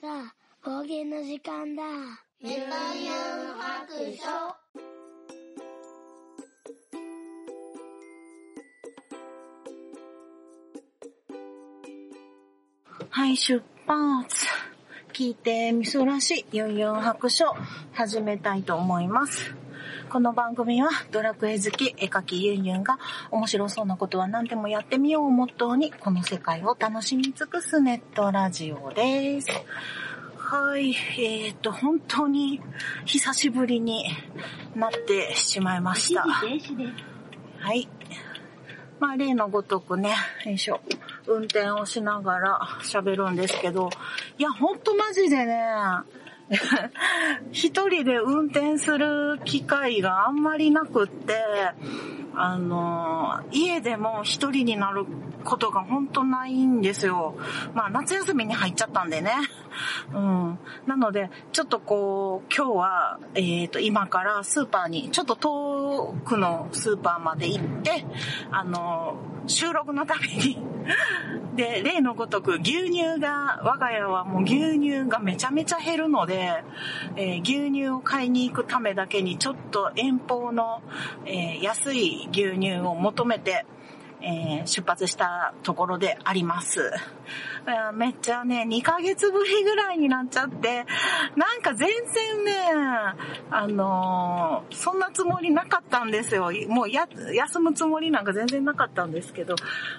さあ、方言の時間だ。メタユン白書。はい、出発。聞いてみそらしユンユン白書始めたいと思います。この番組はドラクエ好き絵描きユンユンが面白そうなことは何でもやってみようをモットーにこの世界を楽しみ尽くすネットラジオです。はい、えーと、本当に久しぶりになってしまいました。はい。まあ、例のごとくね、よいしょ、運転をしながら喋るんですけど、いや、ほんとマジでね、一人で運転する機会があんまりなくって、あの、家でも一人になることが本当ないんですよ。まあ、夏休みに入っちゃったんでね。うん。なので、ちょっとこう、今日は、えっ、と、今からスーパーに、ちょっと遠くのスーパーまで行って、あの、収録のために、で、例のごとく牛乳が、我が家はもう牛乳がめちゃめちゃ減るので、えー牛乳を買いに行くためだけにちょっと遠方の、えー安い牛乳を求めて、えー出発したところであります。めっちゃね、2ヶ月ぶりぐらいになっちゃって、なんか全然ね、あのーそんなつもりなかったんですよ。もうや、休むつもりなんか全然なかったんですけど、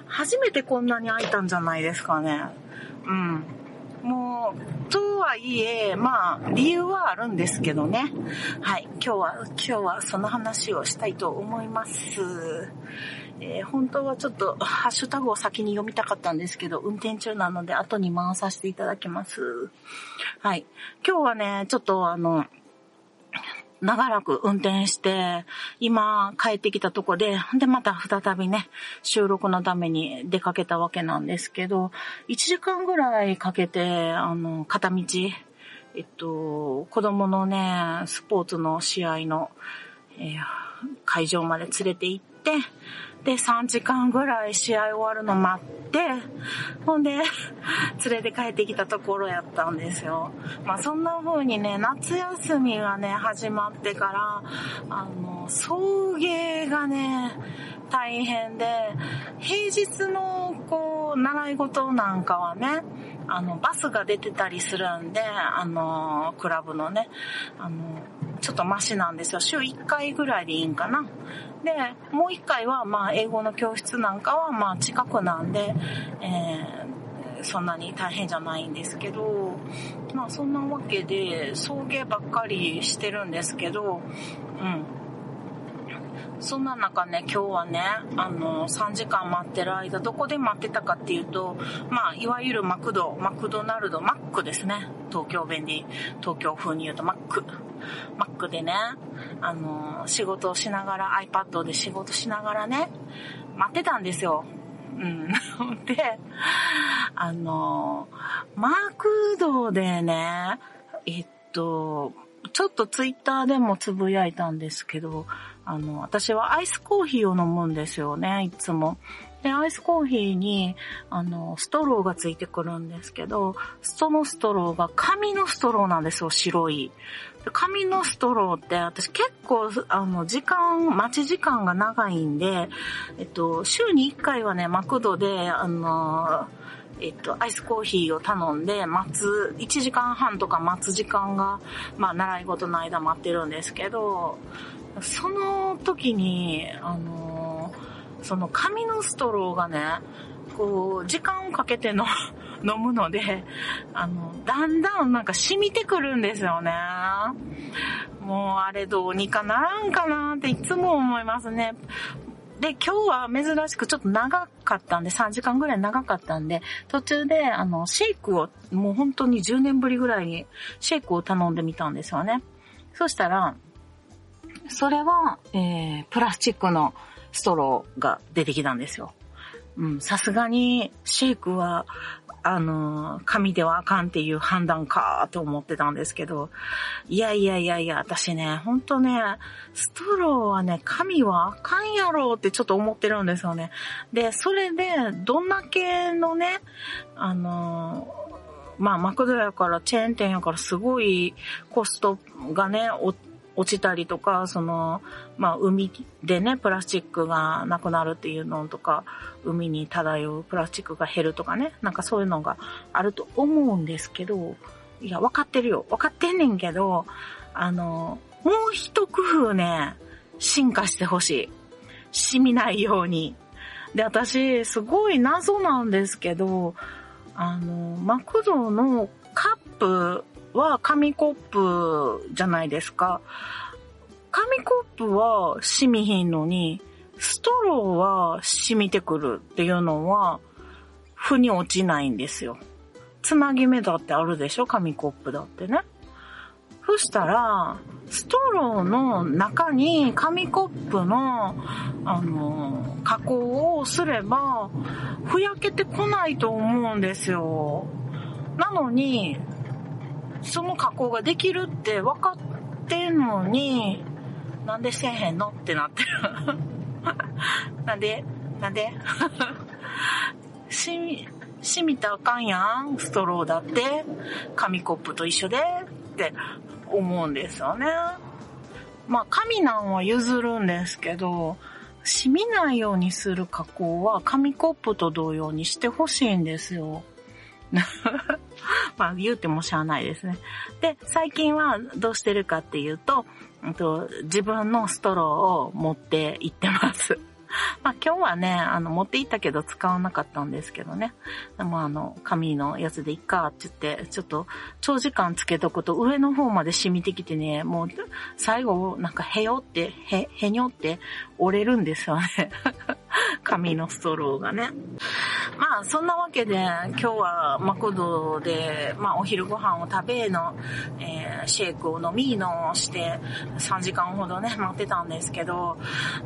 初めてこんなに空いたんじゃないですかね。うん。もう、とはいえ、まあ、理由はあるんですけどね。はい。今日は、今日はその話をしたいと思います。えー本当はちょっと、ハッシュタグを先に読みたかったんですけど、運転中なので後に回させていただきます。はい。今日はね、ちょっとあの、長らく運転して、今帰ってきたとこで、でまた再びね、収録のために出かけたわけなんですけど、1時間ぐらいかけて、あの、片道、えっと、子供のね、スポーツの試合の、えー会場まで連れて行って、で、3時間ぐらい試合終わるの待って、ほんで、連れて帰ってきたところやったんですよ。まあそんな風にね、夏休みがね、始まってから、あの、送迎がね、大変で、平日のこう、習い事なんかはね、あの、バスが出てたりするんで、あの、クラブのね、あの、ちょっとマシなんですよ。週1回ぐらいでいいんかな。で、もう1回は、まあ、英語の教室なんかは、まあ、近くなんで、えーそんなに大変じゃないんですけど、まあ、そんなわけで、送迎ばっかりしてるんですけど、うん。そんな中ね、今日はね、あの、3時間待ってる間、どこで待ってたかっていうと、まあ、いわゆるマクド、マクドナルド、マックですね。東京弁で、東京風に言うとマック。マックでね、あの、仕事をしながら、iPad で仕事しながらね、待ってたんですよ。うん。で、あの、マクドでね、えっと、ちょっとツイッターでもつぶやいたんですけど、あの、私はアイスコーヒーを飲むんですよね、いつも。で、アイスコーヒーに、あの、ストローがついてくるんですけど、そのストローが紙のストローなんですよ、白い。紙のストローって私結構、あの、時間、待ち時間が長いんで、えっと、週に1回はね、マクドで、あの、えっと、アイスコーヒーを頼んで、待つ、1時間半とか待つ時間が、まあ、習い事の間待ってるんですけど、その時に、あの、その紙のストローがね、こう、時間をかけての 飲むので、あの、だんだんなんか染みてくるんですよね。もうあれどうにかならんかなっていつも思いますね。で、今日は珍しくちょっと長かったんで、3時間ぐらい長かったんで、途中で、あの、シェイクを、もう本当に10年ぶりぐらいに、シェイクを頼んでみたんですよね。そしたら、それは、えー、プラスチックのストローが出てきたんですよ。うん、さすがにシェイクは、あの、紙ではあかんっていう判断かと思ってたんですけど、いやいやいやいや、私ね、ほんとね、ストローはね、紙はあかんやろってちょっと思ってるんですよね。で、それで、どんだけのね、あの、まあ、マクドやからチェーン店やからすごいコストがね、落ちたりとか、その、まあ、海でね、プラスチックがなくなるっていうのとか、海に漂うプラスチックが減るとかね、なんかそういうのがあると思うんですけど、いや、分かってるよ。分かってんねんけど、あの、もう一工夫ね、進化してほしい。染みないように。で、私、すごい謎なんですけど、あの、マクドのカップは紙コップじゃないですか。紙コップは染みひんのに、ストローは染みてくるっていうのは、腑に落ちないんですよ。つなぎ目だってあるでしょ？紙コップだってね。そしたら、ストローの中に紙コップの、あの、加工をすれば、ふやけてこないと思うんですよ。なのに、その加工ができるって分かってんのに、なんでせえへんのってなってる。なんで？なんで？しみ、しみたらあかんやん。ストローだって。紙コップと一緒で。って思うんですよね。まあ、紙なんは譲るんですけど、染みないようにする加工は紙コップと同様にしてほしいんですよ。まあ言うてもしゃあないですね。で、最近はどうしてるかっていうと、自分のストローを持って行ってます。まあ今日はね、あの持って行ったけど使わなかったんですけどね。でもあの、紙のやつでいっかって言って、ちょっと長時間つけとくと上の方まで染みてきてね、もう最後なんかへよって、へ、へにょって折れるんですよね。紙のストローがね。まあ、そんなわけで、今日はマクドで、まあ、お昼ご飯を食べの、えー、シェイクを飲みのして、3時間ほどね、待ってたんですけど、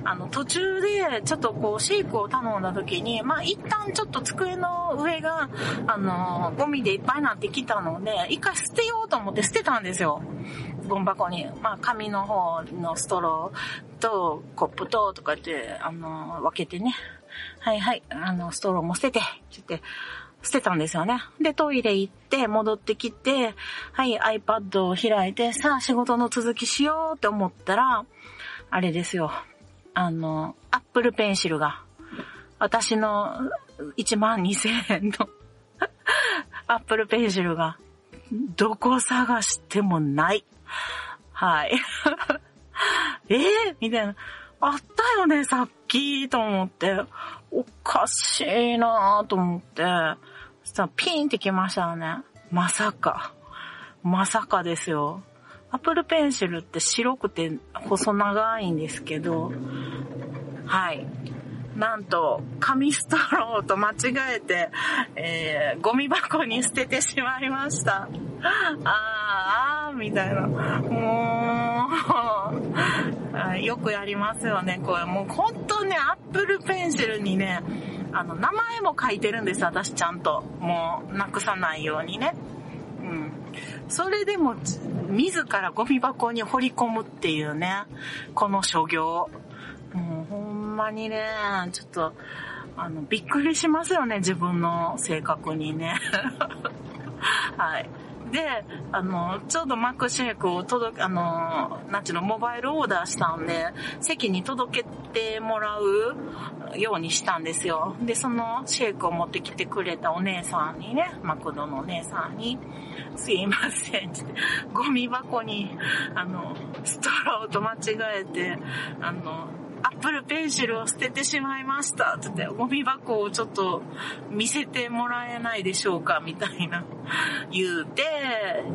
あの、途中で、ちょっとこう、シェイクを頼んだ時に、まあ、一旦ちょっと机の上が、あの、ゴミでいっぱいになってきたので、一回捨てようと思って捨てたんですよ。ゴミ箱に。まあ、紙の方のストローと、コップと、とかって、あの、分けてね。はいはい、あの、ストローも捨てて、って言って、捨てたんですよね。で、トイレ行って、戻ってきて、はい、iPad を開いて、さあ仕事の続きしようって思ったら、あれですよ。あの、Apple Pencil が、私の1万2000円の Apple Pencil が、どこ探してもない。はい。えー、みたいな。あったよね、さっき、と思って。おかしいなと思って。そしたらピンってきましたよね。まさか。まさかですよ。アップルペンシルって白くて細長いんですけど、はい。なんと、紙ストローと間違えて、えー、ゴミ箱に捨ててしまいました。あー、あー、みたいな。もう、よくやりますよね、これ。もう本当ね、アップルペンシルにね、あの、名前も書いてるんです、私ちゃんと。もう、なくさないようにね。うん。それでも、自らゴミ箱に掘り込むっていうね、この所業。もうほんまにね、ちょっと、あの、びっくりしますよね、自分の性格にね。はい。で、あの、ちょうどマックシェイクを届け、あの、なんちゅうの、モバイルオーダーしたんで、席に届けてもらうようにしたんですよ。で、そのシェイクを持ってきてくれたお姉さんにね、マクドのお姉さんに、すいません、ってゴミ箱に、あの、ストローと間違えて、あの、アップルペンシルを捨ててしまいましたって言って、ゴミ箱をちょっと見せてもらえないでしょうかみたいな言うて、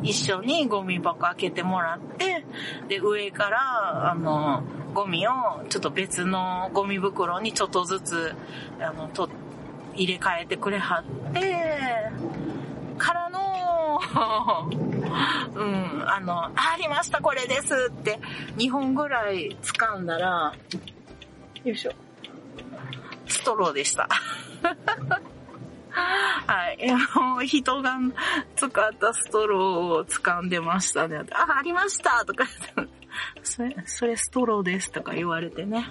一緒にゴミ箱開けてもらって、で、上から、あの、ゴミをちょっと別のゴミ袋にちょっとずつ、あの、と、入れ替えてくれはって、からの、うん、あの、ありました、これですって、2本ぐらい掴んだら、よいしょ。ストローでした。はい。もう人が使ったストローを掴んでましたね。あ、ありましたとかそれ、それストローですとか言われてね。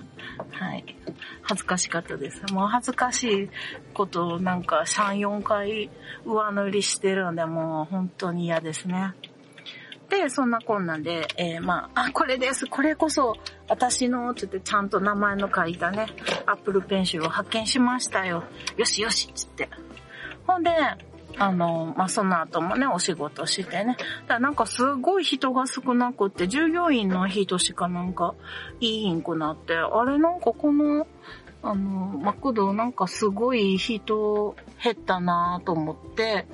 はい。恥ずかしかったです。もう恥ずかしいことをなんか3、4回上塗りしてるんで、もう本当に嫌ですね。で、そんなこんなんで、えー、まあ、あ、これです。これこそ私の、つってちゃんと名前の書いたね、アップルペンシルを発見しましたよ。よしよし、つって。ほんで、あの、まあ、その後もね、お仕事してね。だなんかすごい人が少なくって、従業員の人しかなんかいいんくなって、あれなんかこの、あの、マクドなんかすごい人減ったなと思って、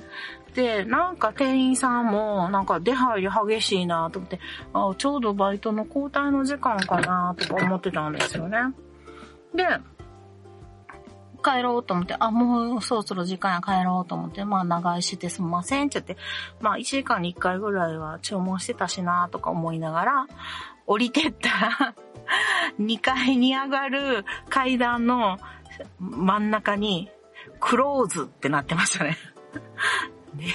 で、なんか店員さんもなんか出入り激しいなと思って、あちょうどバイトの交代の時間かなとか思ってたんですよね。で、帰ろうと思って、あ、もうそろそろ時間や帰ろうと思って、まあ長居してすみませんって言って、まあ1時間に1回ぐらいは注文してたしなとか思いながら、降りてったら 2階に上がる階段の真ん中に、クローズってなってましたねで、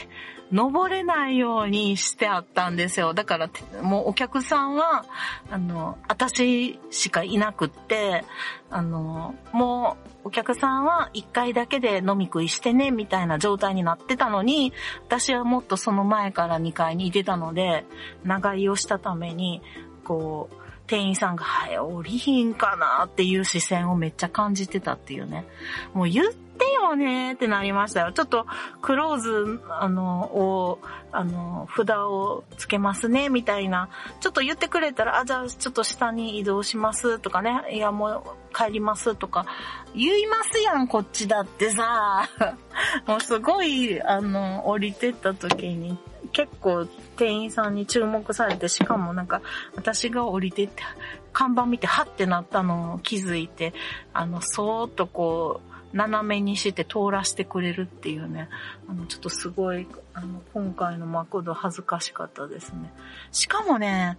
登れないようにしてあったんですよ。だから、もうお客さんは、あの、私しかいなくって、あの、もうお客さんは1回だけで飲み食いしてね、みたいな状態になってたのに、私はもっとその前から2階にいてたので、長居をしたために、こう、店員さんが、はい、降りひんかなっていう視線をめっちゃ感じてたっていうね。もう言ってよねってなりましたよ。ちょっとクローズ、あの、を、あの、札をつけますね、みたいな。ちょっと言ってくれたら、あ、じゃあちょっと下に移動しますとかね。いや、もう帰りますとか。言いますやん、こっちだってさ。もうすごい、あの、降りてった時に、結構店員さんに注目されて、しかもなんか、私が降りてって、看板見て、はってなったのを気づいて、あの、そーっとこう、斜めにして通らせてくれるっていうね、あの、ちょっとすごい、あの、今回のマクド恥ずかしかったですね。しかもね、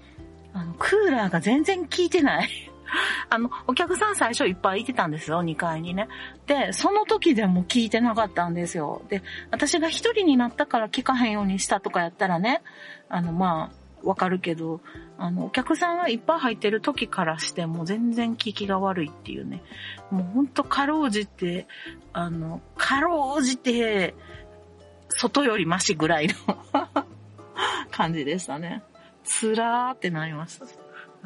あの、クーラーが全然効いてない。あの、お客さん最初いっぱいいてたんですよ、2階にね。で、その時でも聞いてなかったんですよ。で、私が一人になったから聞かへんようにしたとかやったらね、あの、まあ、わかるけど、あの、お客さんがいっぱい入ってる時からしても全然聞きが悪いっていうね。もうほんとかろうじて、あの、かろうじて、外よりマシぐらいの 感じでしたね。つらーってなりました。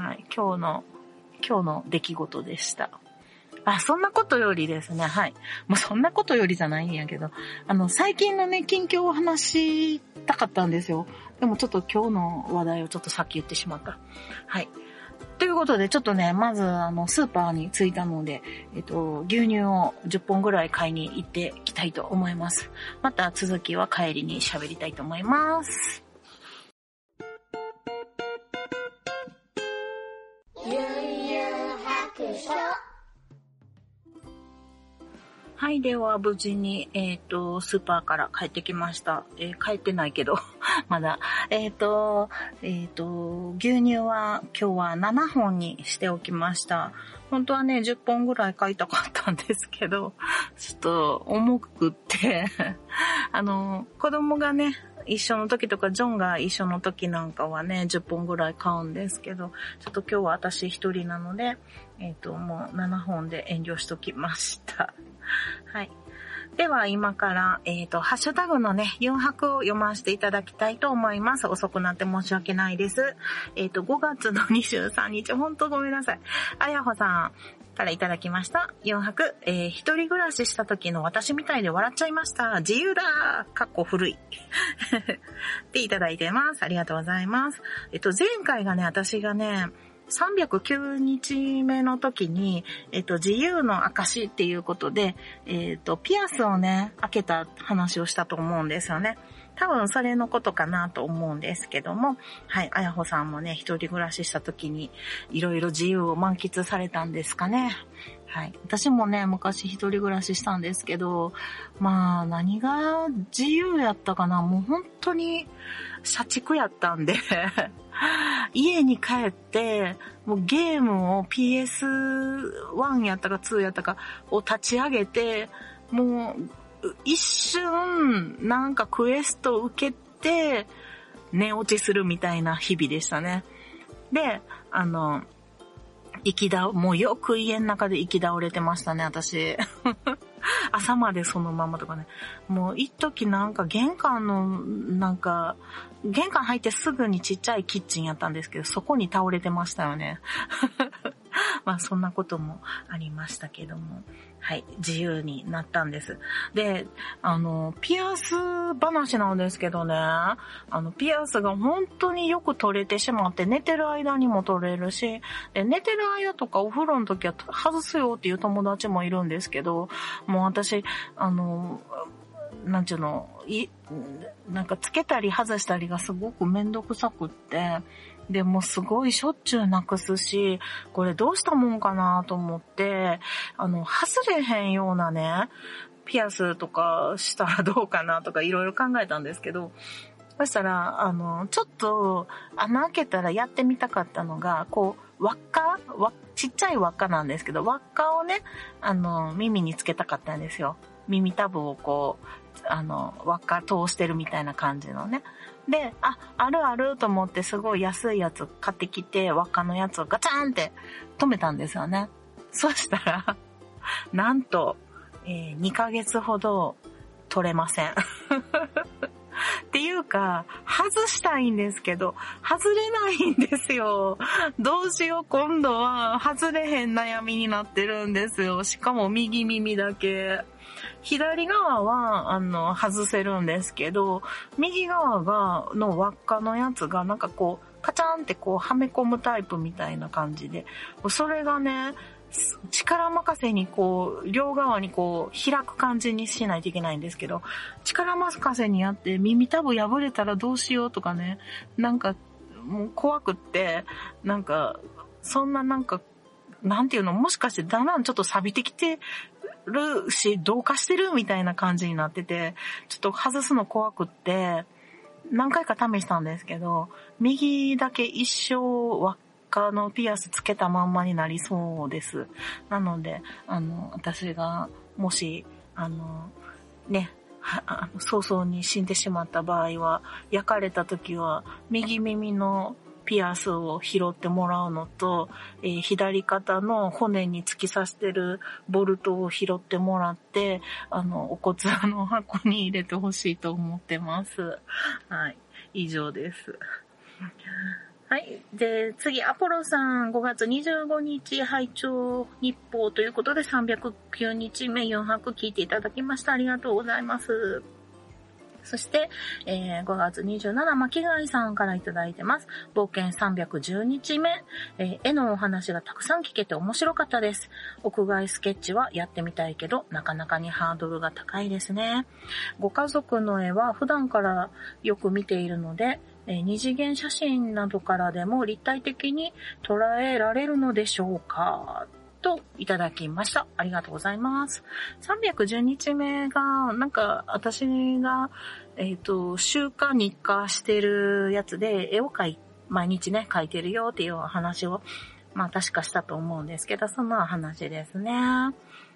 はい。今日の今日の出来事でした。あ、そんなことよりですね、はい。もうそんなことよりじゃないんやけど、あの、最近のね、近況を話したかったんですよ。でもちょっと今日の話題をちょっとさっき言ってしまった。はい。ということで、ちょっとね、まず、あの、スーパーに着いたので、えっと、牛乳を10本ぐらい買いに行ってきたいと思います。また続きは帰りに喋りたいと思います。はい、では無事に、えっ、ー、と、スーパーから帰ってきました。えー、帰ってないけど、まだ。えっ、ー、と、えっ、と、牛乳は今日は7本にしておきました。本当はね、10本ぐらい買いたかったんですけど、ちょっと重くって あの、子供がね、一緒の時とか、ジョンが一緒の時なんかはね、10本ぐらい買うんですけど、ちょっと今日は私一人なので、えっ、ー、と、もう7本で遠慮しときました。はい。では今から、えっ、ー、と、ハッシュタグのね、4泊を読ませていただきたいと思います。遅くなって申し訳ないです。えっ、ー、と、5月の23日、ほんとごめんなさい。あやほさんからいただきました。4泊、えー、一人暮らしした時の私みたいで笑っちゃいました。自由だかっこ古い。っていただいてます。ありがとうございます。えっ、と、前回がね、私がね、309日目の時に、えっと、自由の証っていうことで、えっと、ピアスをね、開けた話をしたと思うんですよね。多分それのことかなと思うんですけども、はい、あやほさんもね、一人暮らしした時に、いろいろ自由を満喫されたんですかね。はい。私もね、昔一人暮らししたんですけど、まあ、何が自由やったかなもう本当に、社畜やったんで 家に帰って、もうゲームを PS1 やったか2やったかを立ち上げて、もう、一瞬、なんかクエスト受けて、寝落ちするみたいな日々でしたね。で、あの、き倒、もうよく家の中で行き倒れてましたね、私。朝までそのままとかね。もう一時なんか玄関の、なんか、玄関入ってすぐにちっちゃいキッチンやったんですけど、そこに倒れてましたよね。まあそんなこともありましたけども。はい、自由になったんです。で、あの、ピアス話なんですけどね、あの、ピアスが本当によく取れてしまって、寝てる間にも取れるし、で寝てる間とかお風呂の時は外すよっていう友達もいるんですけど、もう私、あの、なんちゅうの、い、なんかつけたり外したりがすごくめんどくさくって、でもすごいしょっちゅうなくすし、これどうしたもんかなと思って、あの、外れへんようなね、ピアスとかしたらどうかなとかいろいろ考えたんですけど、そしたら、あの、ちょっと穴開けたらやってみたかったのが、こう、輪っか輪ちっちゃい輪っかなんですけど、輪っかをね、あの、耳につけたかったんですよ。耳たぶをこう、あの、輪っか通してるみたいな感じのね。で、あ、あるあると思ってすごい安いやつ買ってきて、輪っかのやつをガチャンって止めたんですよね。そしたら、なんと、えー、2ヶ月ほど取れません。っていうか、外したいんですけど、外れないんですよ。どうしよう、今度は外れへん悩みになってるんですよ。しかも右耳だけ。左側は、あの、外せるんですけど、右側が、の輪っかのやつが、なんかこう、カチャンってこう、はめ込むタイプみたいな感じで、それがね、力任せにこう、両側にこう、開く感じにしないといけないんですけど、力任せにやって耳たぶ破れたらどうしようとかね、なんか、もう怖くって、なんか、そんななんか、なんていうの、もしかしてだんだんちょっと錆びてきてるし、同化してるみたいな感じになってて、ちょっと外すの怖くって、何回か試したんですけど、右だけ一生輪っかのピアスつけたまんまになりそうです。なので、あの、私が、もし、あの、ね、早々に死んでしまった場合は、焼かれた時は、右耳のピアスを拾ってもらうのと、えー、左肩の骨に突き刺してるボルトを拾ってもらって、あの、お骨の箱に入れてほしいと思ってます。はい。以上です。はい。で、次、アポロさん、5月25日、拝聴日報ということで、309日目4泊聞いていただきました。ありがとうございます。そして、えー、5月27、巻貝さんからいただいてます。冒険310日目、えー、絵のお話がたくさん聞けて面白かったです。屋外スケッチはやってみたいけど、なかなかにハードルが高いですね。ご家族の絵は普段からよく見ているので、え二次元写真などからでも立体的に捉えられるのでしょうかといただきました。ありがとうございます。310日目が、なんか私が、えっ、ー、と、週間日課してるやつで絵を描い、毎日ね、描いてるよっていう話を、まあ確かしたと思うんですけど、その話ですね。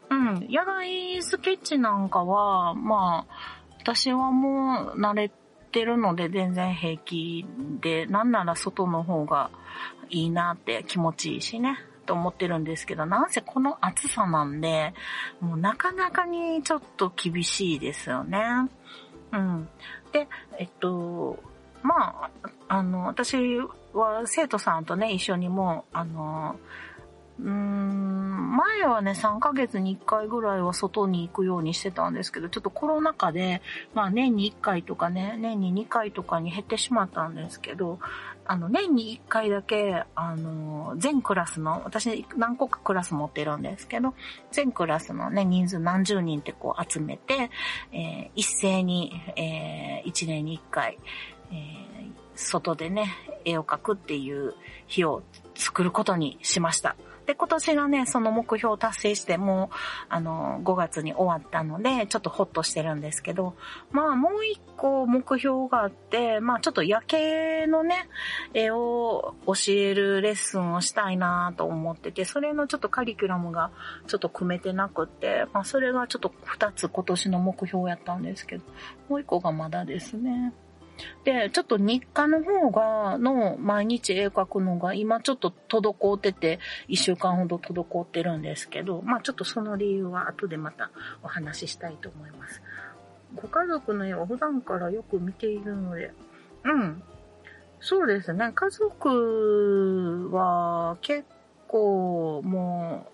うん。野外スケッチなんかは、まあ、私はもう慣れてるので全然平気で、なんなら外の方がいいなって気持ちいいしね。と思ってるんですけど、なんせこの暑さなんで、もうなかなかにちょっと厳しいですよね。うん。で、えっと、まあ、あの、私は生徒さんとね、一緒にもあの、うーん、前はね、3ヶ月に1回ぐらいは外に行くようにしてたんですけど、ちょっとコロナ禍で、まあ年に1回とかね、年に2回とかに減ってしまったんですけど、あの、年に1回だけ、あの、全クラスの、私何個かクラス持ってるんですけど、全クラスのね、人数何十人ってこう集めて、えー、一斉に、えー、1年に1回、えー、外でね、絵を描くっていう日を作ることにしました。で、今年がね、その目標を達成して、もう、あの、5月に終わったので、ちょっとホッとしてるんですけど、まあ、もう一個目標があって、まあ、ちょっと夜景のね、絵を教えるレッスンをしたいなと思ってて、それのちょっとカリキュラムがちょっと組めてなくって、まあ、それがちょっと2つ今年の目標やったんですけど、もう一個がまだですね。で、ちょっと日課の方が、の毎日絵描くのが今ちょっと滞ってて、一週間ほど滞ってるんですけど、まあちょっとその理由は後でまたお話ししたいと思います。ご家族の絵を普段からよく見ているので、うん。そうですね。家族は結構も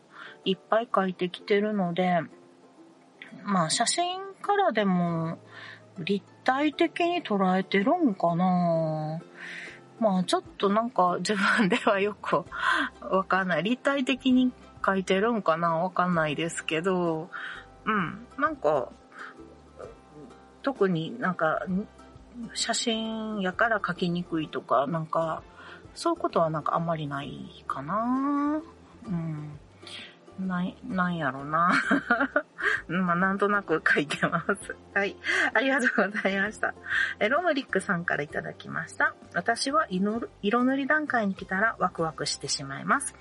ういっぱい描いてきてるので、まあ写真からでも立体的に捉えてるんかな？まあちょっとなんか自分ではよくわかんない。立体的に描いてるんかな？わかんないですけど、うん。なんか、特になんか、写真やから描きにくいとか、なんか、そういうことはなんかあんまりないかなうん。ない、なんやろな。まあ、なんとなく書いてます。はい。ありがとうございました。え、ロムリックさんからいただきました。私は色塗り段階に来たらワクワクしてしまいます。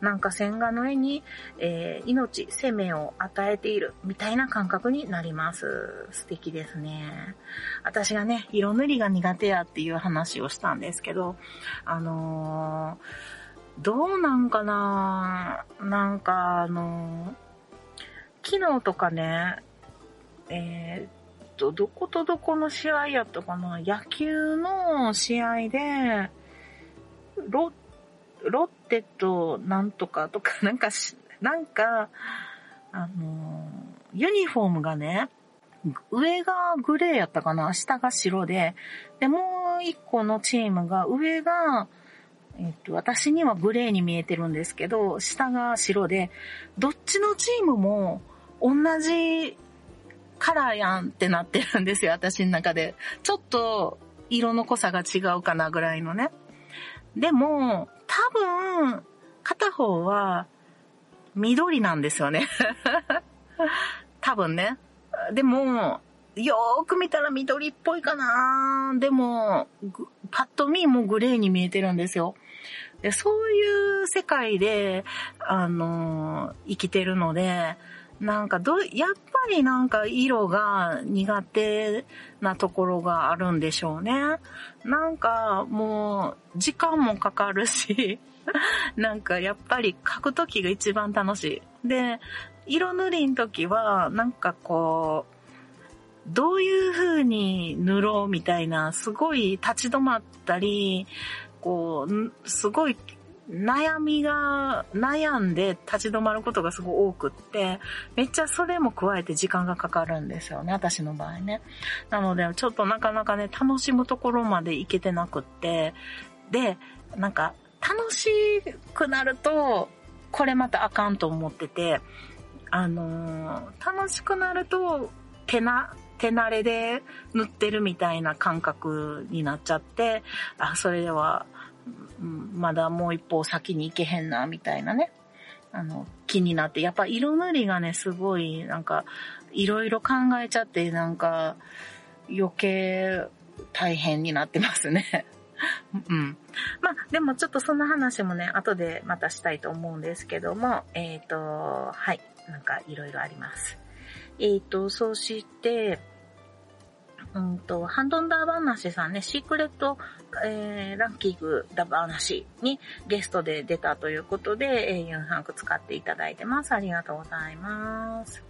なんか線画の絵に、えー、命、生命を与えているみたいな感覚になります。素敵ですね。私がね、色塗りが苦手やっていう話をしたんですけど、あのーどうなんかななんかあの、昨日とかね、えー、っと、どことどこの試合やったかな？野球の試合で、ロ、ロッテとなんとかとか、なんかしなんか、あの、ユニフォームがね、上がグレーやったかな？下が白で、で、もう一個のチームが、上がえっと、私にはグレーに見えてるんですけど、下が白で、どっちのチームも同じカラーやんってなってるんですよ、私の中で。ちょっと色の濃さが違うかなぐらいのね。でも、多分、片方は緑なんですよね。多分ね。でも、よーく見たら緑っぽいかなでも、パッと見もグレーに見えてるんですよ。でそういう世界で、あのー、生きてるので、なんかど、やっぱりなんか色が苦手なところがあるんでしょうね。なんかもう時間もかかるし、なんかやっぱり描くときが一番楽しい。で、色塗りの時はなんかこう、どういう風に塗ろうみたいな、すごい立ち止まったり、こう、すごい悩みが、悩んで立ち止まることがすごい多くって、めっちゃそれも加えて時間がかかるんですよね、私の場合ね。なので、ちょっとなかなかね、楽しむところまでいけてなくって、で、なんか、楽しくなると、これまたあかんと思ってて、あのー、楽しくなると、手な、手慣れで塗ってるみたいな感覚になっちゃって、あ、それでは、まだもう一歩先に行けへんな、みたいなね。あの、気になって、やっぱ色塗りがね、すごい、なんか、いろいろ考えちゃって、なんか、余計大変になってますね。うん。まあ、でもちょっとその話もね、後でまたしたいと思うんですけども、えっ、ー、と、はい、なんかいろいろあります。えっ、ー、と、そして、うんと、ハンドンダー話さんね、シークレット、えー、ランキングダ話にゲストで出たということで、えー、ユンハンク使っていただいてます。ありがとうございます。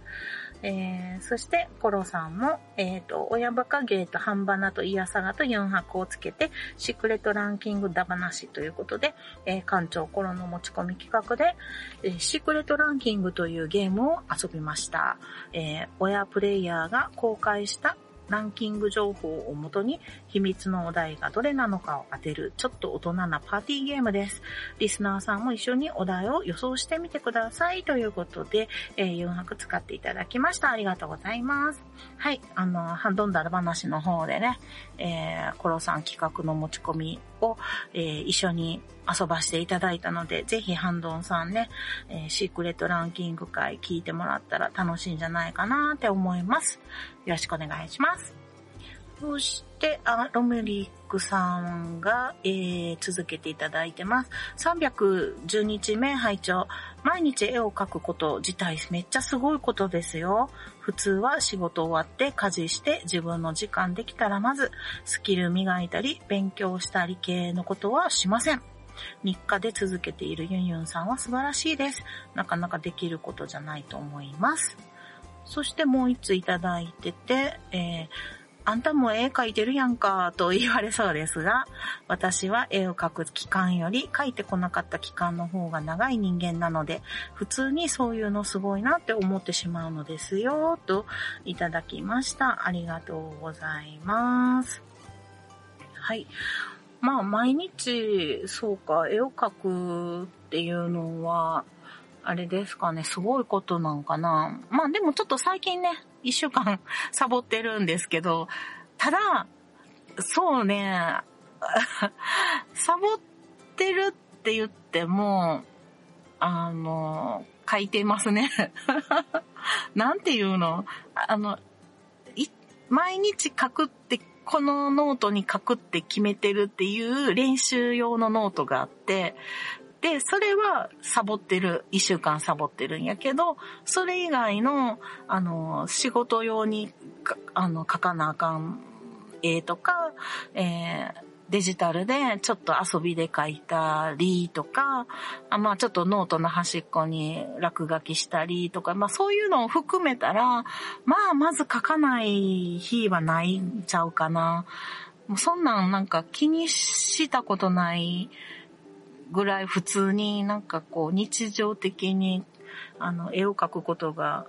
えー、そして、コロさんも、えっ、ー、と、親バカゲート、ハンバナとイヤサガと4泊をつけて、シークレットランキングダ話ということで、えー、館長コロの持ち込み企画で、えー、シークレットランキングというゲームを遊びました。えー、親プレイヤーが公開したランキング情報をもとに秘密のお題がどれなのかを当てるちょっと大人なパーティーゲームです。リスナーさんも一緒にお題を予想してみてくださいということで、えー、4泊使っていただきました。ありがとうございます。はい、あの、ハンドンダル話の方でね、えー、コロさん企画の持ち込みを、えー、一緒に遊ばしていただいたので、ぜひハンドンさんね、えー、シークレットランキング会聞いてもらったら楽しいんじゃないかなって思います。よろしくお願いします。そして、あ、ロムリックさんが、えー、続けていただいてます。310日目拝聴毎日絵を描くこと自体めっちゃすごいことですよ。普通は仕事終わって家事して自分の時間できたらまずスキル磨いたり勉強したり系のことはしません。日課で続けているユンユンさんは素晴らしいです。なかなかできることじゃないと思います。そしてもう一ついただいてて、えーあんたも絵描いてるやんか、と言われそうですが、私は絵を描く期間より描いてこなかった期間の方が長い人間なので、普通にそういうのすごいなって思ってしまうのですよ、といただきました。ありがとうございます。はい。まあ、毎日、そうか、絵を描くっていうのは、あれですかね、すごいことなんかな。まあでもちょっと最近ね、一週間 サボってるんですけど、ただ、そうね、サボってるって言っても、あの、書いてますね。なんていうの？あの、毎日書くって、このノートに書くって決めてるっていう練習用のノートがあって、で、それはサボってる、一週間サボってるんやけど、それ以外の、あの、仕事用に、あの、書かなあかん絵とか、えー、デジタルでちょっと遊びで書いたりとか、まあちょっとノートの端っこに落書きしたりとか、まあそういうのを含めたら、まあまず書かない日はないんちゃうかな。もうそんなんなんか気にしたことないぐらい普通になんかこう日常的にあの絵を描くことが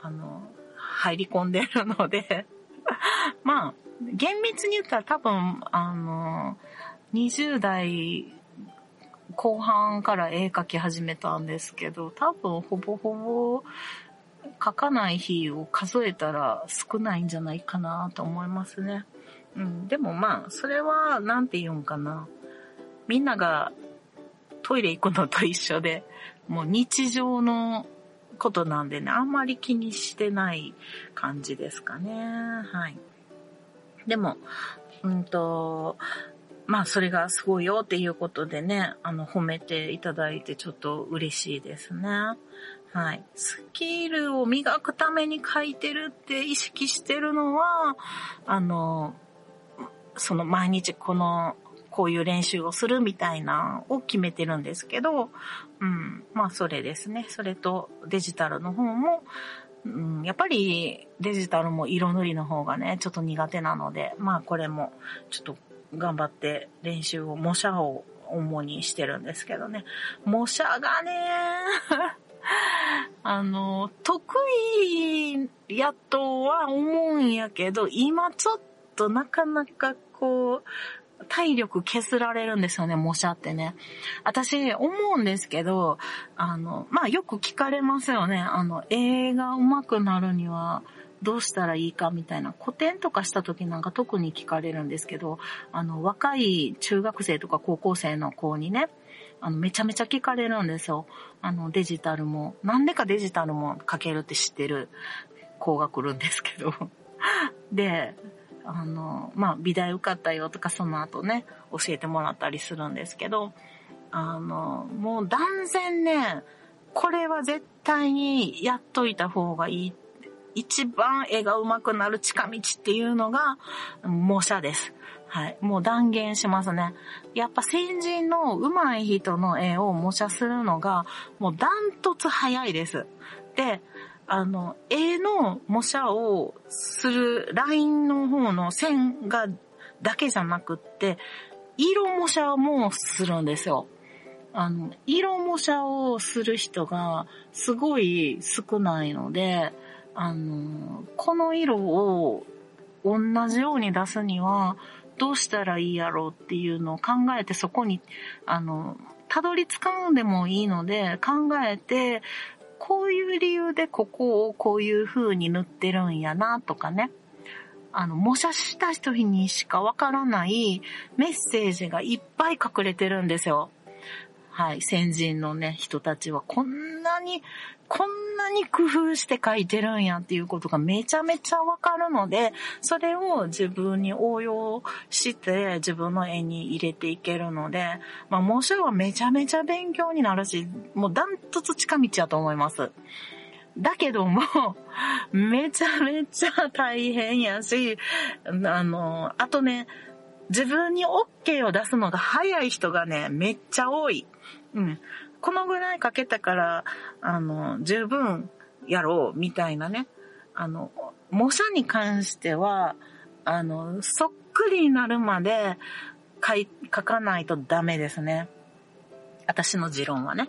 あの入り込んでるので まあ厳密に言ったら多分あの20代後半から絵描き始めたんですけど多分ほぼほぼ描かない日を数えたら少ないんじゃないかなと思いますね。うん、でもまあ、それは、なんて言うんかな。みんながトイレ行くのと一緒で、もう日常のことなんでね、あんまり気にしてない感じですかね。はい。でも、うんと、まあそれがすごいよっていうことでね、あの褒めていただいてちょっと嬉しいですね。はい。スキルを磨くために書いてるって意識してるのは、あの、その毎日このこういう練習をするみたいなを決めてるんですけど、うん、まあそれですね。それとデジタルの方も、うん、やっぱりデジタルも色塗りの方がね、ちょっと苦手なので、まあこれもちょっと頑張って練習を、模写を主にしてるんですけどね。模写がね、あの、得意やとは思うんやけど、今ちょっとなかなかこう、体力削られるんですよね、模写ってね。私、思うんですけど、あの、まあ、よく聞かれますよね。あの、映画上手くなるには、どうしたらいいかみたいな、古典とかした時なんか特に聞かれるんですけど、あの、若い中学生とか高校生の子にね、あの、めちゃめちゃ聞かれるんですよ。あの、デジタルも。なんでかデジタルも書けるって知ってる子が来るんですけど。で、あの、まあ、美大受かったよとかその後ね、教えてもらったりするんですけど、あの、もう断然ね、これは絶対にやっといた方がいい。一番絵が上手くなる近道っていうのが模写です。はい。もう断言しますね。やっぱ先人の上手い人の絵を模写するのがもうダントツ早いです。で、あの、絵の模写をするラインの方の線がだけじゃなくって、色模写もするんですよ。あの、色模写をする人がすごい少ないので、あの、この色を同じように出すには、どうしたらいいやろうっていうのを考えてそこに、あの、たどり着かんでもいいので、考えて、こういう理由でここをこういう風に塗ってるんやなとかね。あの、模写した人にしかわからないメッセージがいっぱい隠れてるんですよ。はい、先人のね、人たちはこんなに、こんなに工夫して書いてるんやっていうことがめちゃめちゃわかるので、それを自分に応用して自分の絵に入れていけるので、まあ、もしはめちゃめちゃ勉強になるし、もうダントツ近道やと思います。だけども、めちゃめちゃ大変やし、あの、あとね、自分に OK を出すのが早い人がね、めっちゃ多い。うん。このぐらいかけたから、あの、十分やろう、みたいなね。あの、模写に関しては、あの、そっくりになるまで書い、書かないとダメですね。私の持論はね。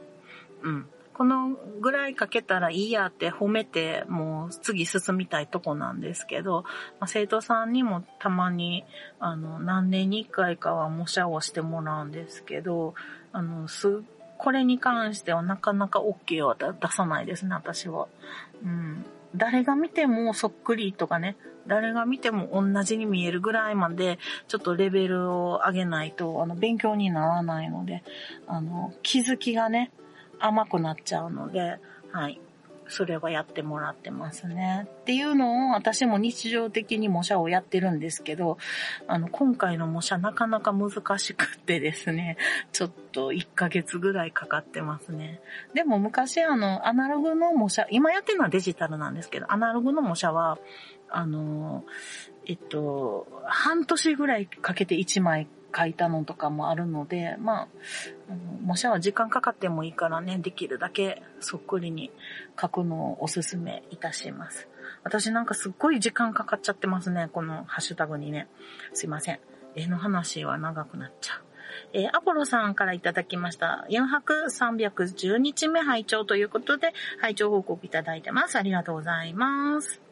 うん。このぐらい書けたらいいやって褒めて、もう次進みたいとこなんですけど、まあ、生徒さんにもたまに、あの、何年に一回かは模写をしてもらうんですけど、あの、す、これに関してはなかなか OK は出さないですね、私は。うん。誰が見てもそっくりとかね、誰が見ても同じに見えるぐらいまで、ちょっとレベルを上げないと、あの、勉強にならないので、あの、気づきがね、甘くなっちゃうので、はい。それはやってもらってますね。っていうのを私も日常的に模写をやってるんですけど、あの、今回の模写なかなか難しくってですね、ちょっと1ヶ月ぐらいかかってますね。でも昔あの、アナログの模写、今やってるのはデジタルなんですけど、アナログの模写は、あの、えっと、半年ぐらいかけて1枚書いたのとかもあるので、まあ、模写は時間かかってもいいからね、できるだけそっくりに書くのをおすすめいたします。私なんかすっごい時間かかっちゃってますね、このハッシュタグにね。すいません。絵の話は長くなっちゃう。えー、アポロさんからいただきました。4泊310日目拝聴ということで、拝聴報告いただいてます。ありがとうございます。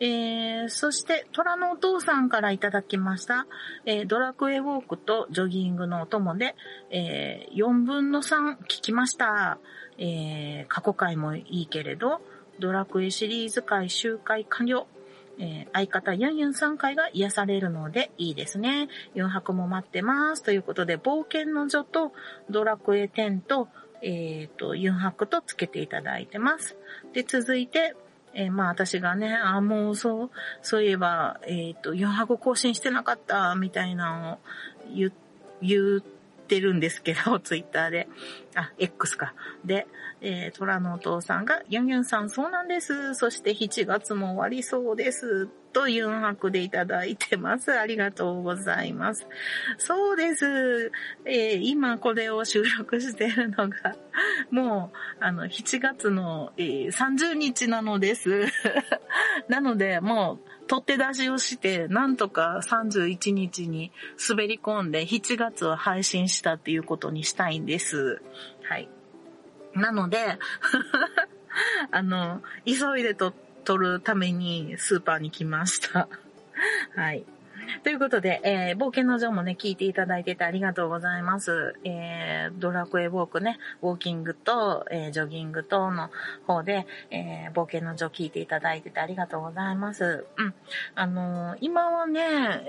えー、そして、虎のお父さんからいただきました、えー、ドラクエウォークとジョギングのお供で、えー、4分の3聞きました。えー、過去回もいいけれど、ドラクエシリーズ回周回完了。えー、相方ユンユン3回が癒されるのでいいですね。4泊も待ってます。ということで、冒険の女とドラクエ10と、えっ、ー、と、4泊とつけていただいてます。で、続いて、えー、まあ私がね、あ、もうそう、そういえば、えっ、ー、と、余白更新してなかった、みたいなのを言、言ってるんですけど、ツイッターで。あ、X か。で、えー、虎のお父さんが、ユンユンさんそうなんです。そして7月も終わりそうです。とユンハクでいただいてます。ありがとうございます。そうです。えー、今これを収録しているのが、もう、あの、7月の、えー、30日なのです。なので、もう、取って出しをして、なんとか31日に滑り込んで、7月は配信したっていうことにしたいんです。はい。なので、あの、急いでと撮るためにスーパーに来ました。はい。ということで、えー、冒険の女もね、聞いていただいててありがとうございます。えー、ドラクエウォークね、ウォーキングと、えー、ジョギングとの方で、えー、冒険の女聞いていただいててありがとうございます。うん。あのー、今はね、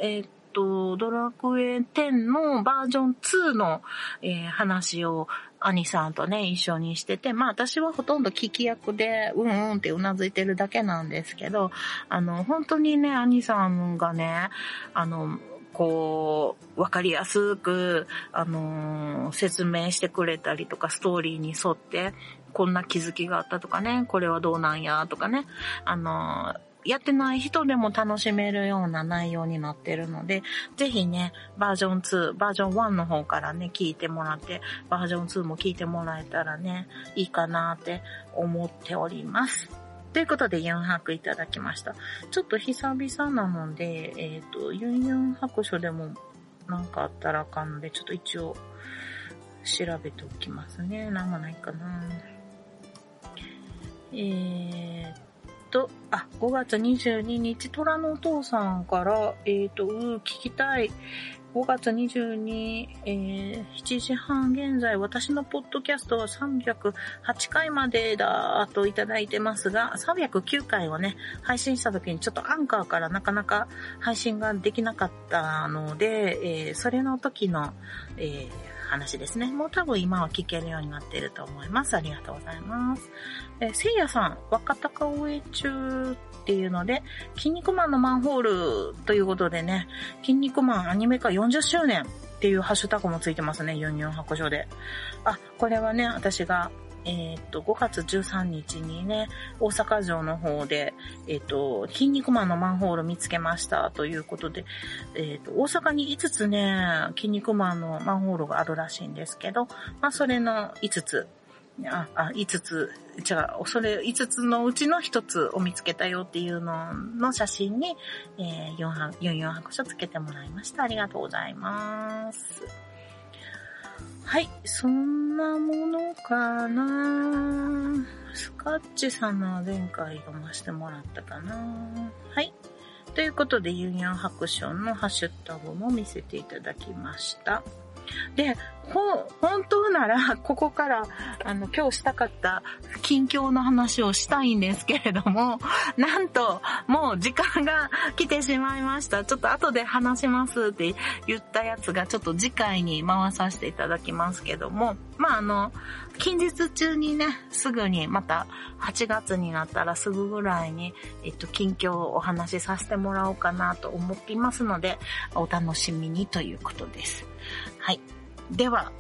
えーと、ドラクエ10のバージョン2の、えー、話を兄さんとね、一緒にしてて、まあ私はほとんど聞き役で、うんうんってうなずいてるだけなんですけど、あの、本当にね、兄さんがね、あの、こう、わかりやすく、あのー、説明してくれたりとか、ストーリーに沿って、こんな気づきがあったとかね、これはどうなんや、とかね、あのーやってない人でも楽しめるような内容になってるので、ぜひね、バージョン2、バージョン1の方からね、聞いてもらって、バージョン2も聞いてもらえたらね、いいかなって思っております。ということで、ユンハクいただきました。ちょっと久々なので、えっ、ー、と、ユンユン白書でもなんかあったらあかんので、ちょっと一応調べておきますね。なんもないかな。えーと、あ、5月22日、虎のお父さんから、えっ、ー、と、うー聞きたい。5月22、えー、7時半現在、私のポッドキャストは308回までだといただいてますが、309回をね、配信した時にちょっとアンカーからなかなか配信ができなかったので、えー、それの時の、えー話ですね。もう多分今は聞けるようになっていると思います。ありがとうございます。え、せいやさん、若鷹応援中っていうので、筋肉マンのマンホールということでね、筋肉マンアニメ化40周年っていうハッシュタグもついてますね、ユンユン白書で。あ、これはね、私がえっ、と、5月13日にね、大阪城の方で、えっ、と、筋肉マンのマンホール見つけましたということで、えっ、と、大阪に5つね、筋肉マンのマンホールがあるらしいんですけど、まあ、それの5つ、あ、あ、5つ、違う、それ5つのうちの1つを見つけたよっていうのの写真に、えー、4、4白書つけてもらいました。ありがとうございます。はい、そんなものかなスカッチさんの前回読ませてもらったかなはい。ということで、ユニオン白書のハッシュタグも見せていただきました。で、ほ、本当なら、ここから、あの、今日したかった近況の話をしたいんですけれども、なんと、もう時間が 来てしまいました。ちょっと後で話しますって言ったやつが、ちょっと次回に回させていただきますけども、まあ、あの、近日中にね、すぐに、また、8月になったらすぐぐらいに、えっと、近況をお話しさせてもらおうかなと思っていますので、お楽しみにということです。はい。では、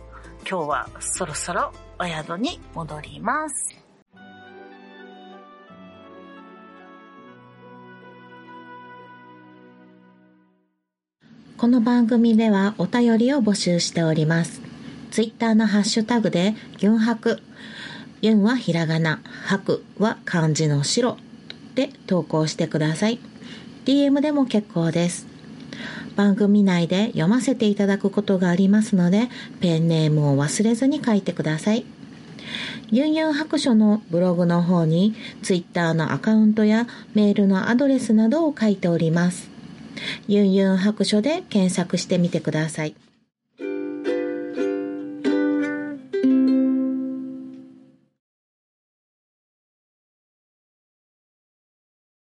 今日はそろそろお宿に戻ります。この番組ではお便りを募集しております。ツイッターのハッシュタグで、ユンハク、ユンはひらがな、ハクは漢字の白で投稿してください。DM でも結構です。番組内で読ませていただくことがありますので、ペンネームを忘れずに書いてください。ユンユン白書のブログの方に、ツイッターのアカウントやメールのアドレスなどを書いております。ユンユン白書で検索してみてください。